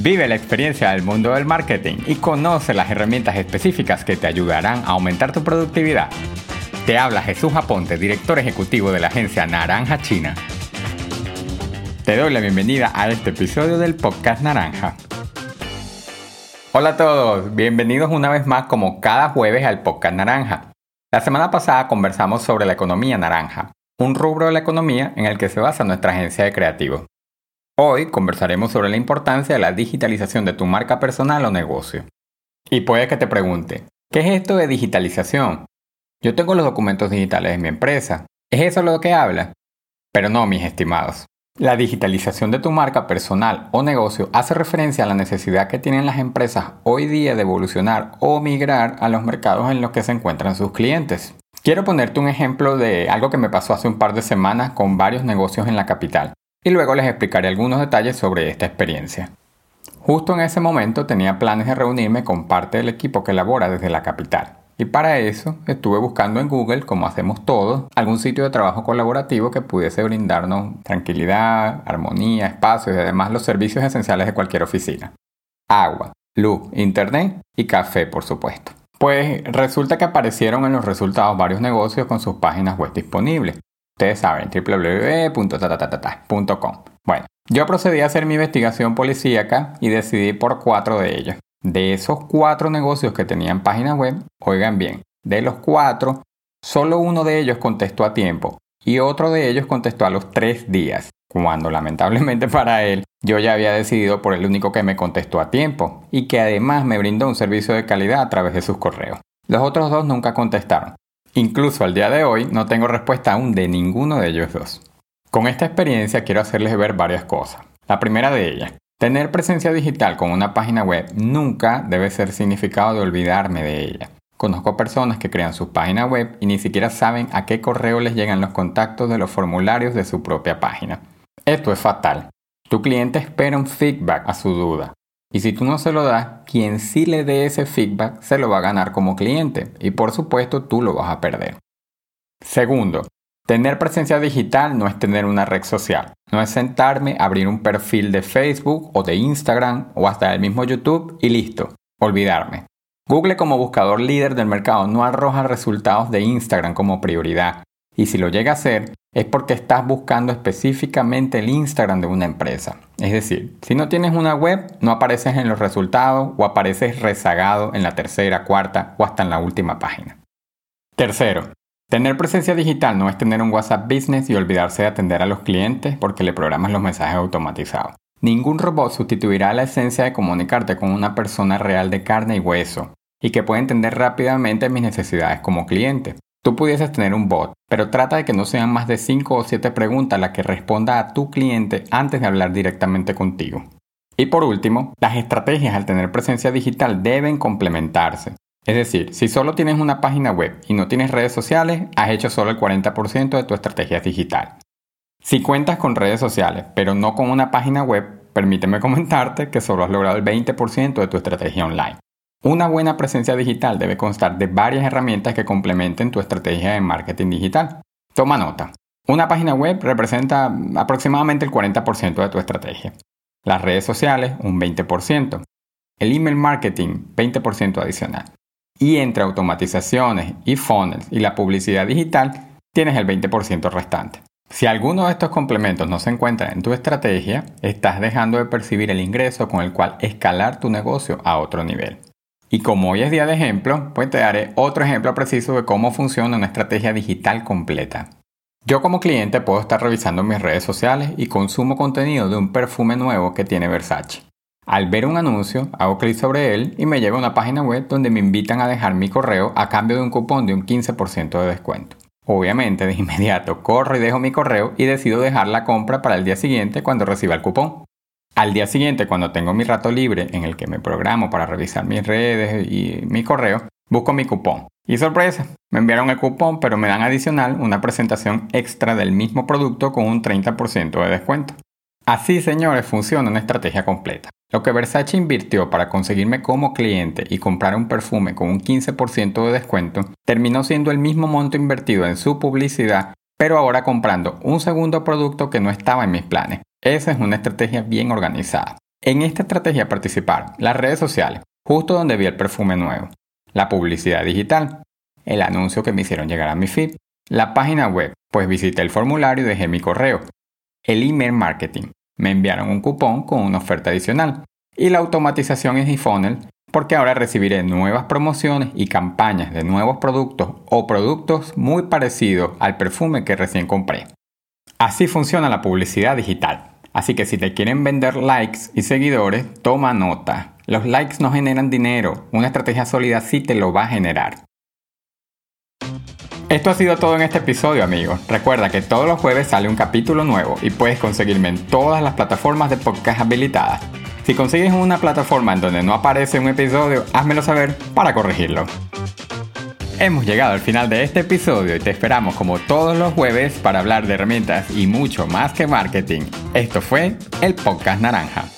Vive la experiencia del mundo del marketing y conoce las herramientas específicas que te ayudarán a aumentar tu productividad. Te habla Jesús Aponte, director ejecutivo de la agencia Naranja China. Te doy la bienvenida a este episodio del podcast Naranja. Hola a todos, bienvenidos una vez más como cada jueves al podcast Naranja. La semana pasada conversamos sobre la economía naranja, un rubro de la economía en el que se basa nuestra agencia de creativos. Hoy conversaremos sobre la importancia de la digitalización de tu marca personal o negocio. Y puede que te pregunte, ¿qué es esto de digitalización? Yo tengo los documentos digitales de mi empresa. ¿Es eso lo que habla? Pero no, mis estimados. La digitalización de tu marca personal o negocio hace referencia a la necesidad que tienen las empresas hoy día de evolucionar o migrar a los mercados en los que se encuentran sus clientes. Quiero ponerte un ejemplo de algo que me pasó hace un par de semanas con varios negocios en la capital y luego les explicaré algunos detalles sobre esta experiencia. Justo en ese momento tenía planes de reunirme con parte del equipo que labora desde la capital. Y para eso estuve buscando en Google, como hacemos todos, algún sitio de trabajo colaborativo que pudiese brindarnos tranquilidad, armonía, espacio y además los servicios esenciales de cualquier oficina. Agua, luz, internet y café, por supuesto. Pues resulta que aparecieron en los resultados varios negocios con sus páginas web disponibles. Ustedes saben, www.tatatatata.com. Bueno, yo procedí a hacer mi investigación policíaca y decidí por cuatro de ellos. De esos cuatro negocios que tenían página web, oigan bien, de los cuatro, solo uno de ellos contestó a tiempo y otro de ellos contestó a los tres días, cuando lamentablemente para él yo ya había decidido por el único que me contestó a tiempo y que además me brindó un servicio de calidad a través de sus correos. Los otros dos nunca contestaron. Incluso al día de hoy no tengo respuesta aún de ninguno de ellos dos. Con esta experiencia quiero hacerles ver varias cosas. La primera de ellas, tener presencia digital con una página web nunca debe ser significado de olvidarme de ella. Conozco personas que crean su página web y ni siquiera saben a qué correo les llegan los contactos de los formularios de su propia página. Esto es fatal. Tu cliente espera un feedback a su duda. Y si tú no se lo das, quien sí le dé ese feedback se lo va a ganar como cliente. Y por supuesto tú lo vas a perder. Segundo, tener presencia digital no es tener una red social. No es sentarme, abrir un perfil de Facebook o de Instagram o hasta el mismo YouTube y listo. Olvidarme. Google como buscador líder del mercado no arroja resultados de Instagram como prioridad. Y si lo llega a hacer, es porque estás buscando específicamente el Instagram de una empresa. Es decir, si no tienes una web, no apareces en los resultados o apareces rezagado en la tercera, cuarta o hasta en la última página. Tercero, tener presencia digital no es tener un WhatsApp Business y olvidarse de atender a los clientes porque le programas los mensajes automatizados. Ningún robot sustituirá la esencia de comunicarte con una persona real de carne y hueso y que puede entender rápidamente mis necesidades como cliente. Tú pudieses tener un bot, pero trata de que no sean más de 5 o 7 preguntas las que responda a tu cliente antes de hablar directamente contigo. Y por último, las estrategias al tener presencia digital deben complementarse. Es decir, si solo tienes una página web y no tienes redes sociales, has hecho solo el 40% de tu estrategia digital. Si cuentas con redes sociales, pero no con una página web, permíteme comentarte que solo has logrado el 20% de tu estrategia online. Una buena presencia digital debe constar de varias herramientas que complementen tu estrategia de marketing digital. Toma nota. Una página web representa aproximadamente el 40% de tu estrategia. Las redes sociales, un 20%. El email marketing, 20% adicional. Y entre automatizaciones y funnels y la publicidad digital, tienes el 20% restante. Si alguno de estos complementos no se encuentra en tu estrategia, estás dejando de percibir el ingreso con el cual escalar tu negocio a otro nivel. Y como hoy es día de ejemplo, pues te daré otro ejemplo preciso de cómo funciona una estrategia digital completa. Yo como cliente puedo estar revisando mis redes sociales y consumo contenido de un perfume nuevo que tiene Versace. Al ver un anuncio, hago clic sobre él y me lleva a una página web donde me invitan a dejar mi correo a cambio de un cupón de un 15% de descuento. Obviamente, de inmediato corro y dejo mi correo y decido dejar la compra para el día siguiente cuando reciba el cupón. Al día siguiente, cuando tengo mi rato libre en el que me programo para revisar mis redes y mi correo, busco mi cupón. Y sorpresa, me enviaron el cupón, pero me dan adicional una presentación extra del mismo producto con un 30% de descuento. Así, señores, funciona una estrategia completa. Lo que Versace invirtió para conseguirme como cliente y comprar un perfume con un 15% de descuento terminó siendo el mismo monto invertido en su publicidad, pero ahora comprando un segundo producto que no estaba en mis planes esa es una estrategia bien organizada. En esta estrategia participaron las redes sociales, justo donde vi el perfume nuevo, la publicidad digital, el anuncio que me hicieron llegar a mi feed, la página web, pues visité el formulario y dejé mi correo, el email marketing, me enviaron un cupón con una oferta adicional, y la automatización en eFunnel, porque ahora recibiré nuevas promociones y campañas de nuevos productos o productos muy parecidos al perfume que recién compré. Así funciona la publicidad digital. Así que si te quieren vender likes y seguidores, toma nota. Los likes no generan dinero, una estrategia sólida sí te lo va a generar. Esto ha sido todo en este episodio amigos. Recuerda que todos los jueves sale un capítulo nuevo y puedes conseguirme en todas las plataformas de podcast habilitadas. Si consigues una plataforma en donde no aparece un episodio, házmelo saber para corregirlo. Hemos llegado al final de este episodio y te esperamos como todos los jueves para hablar de herramientas y mucho más que marketing. Esto fue el Podcast Naranja.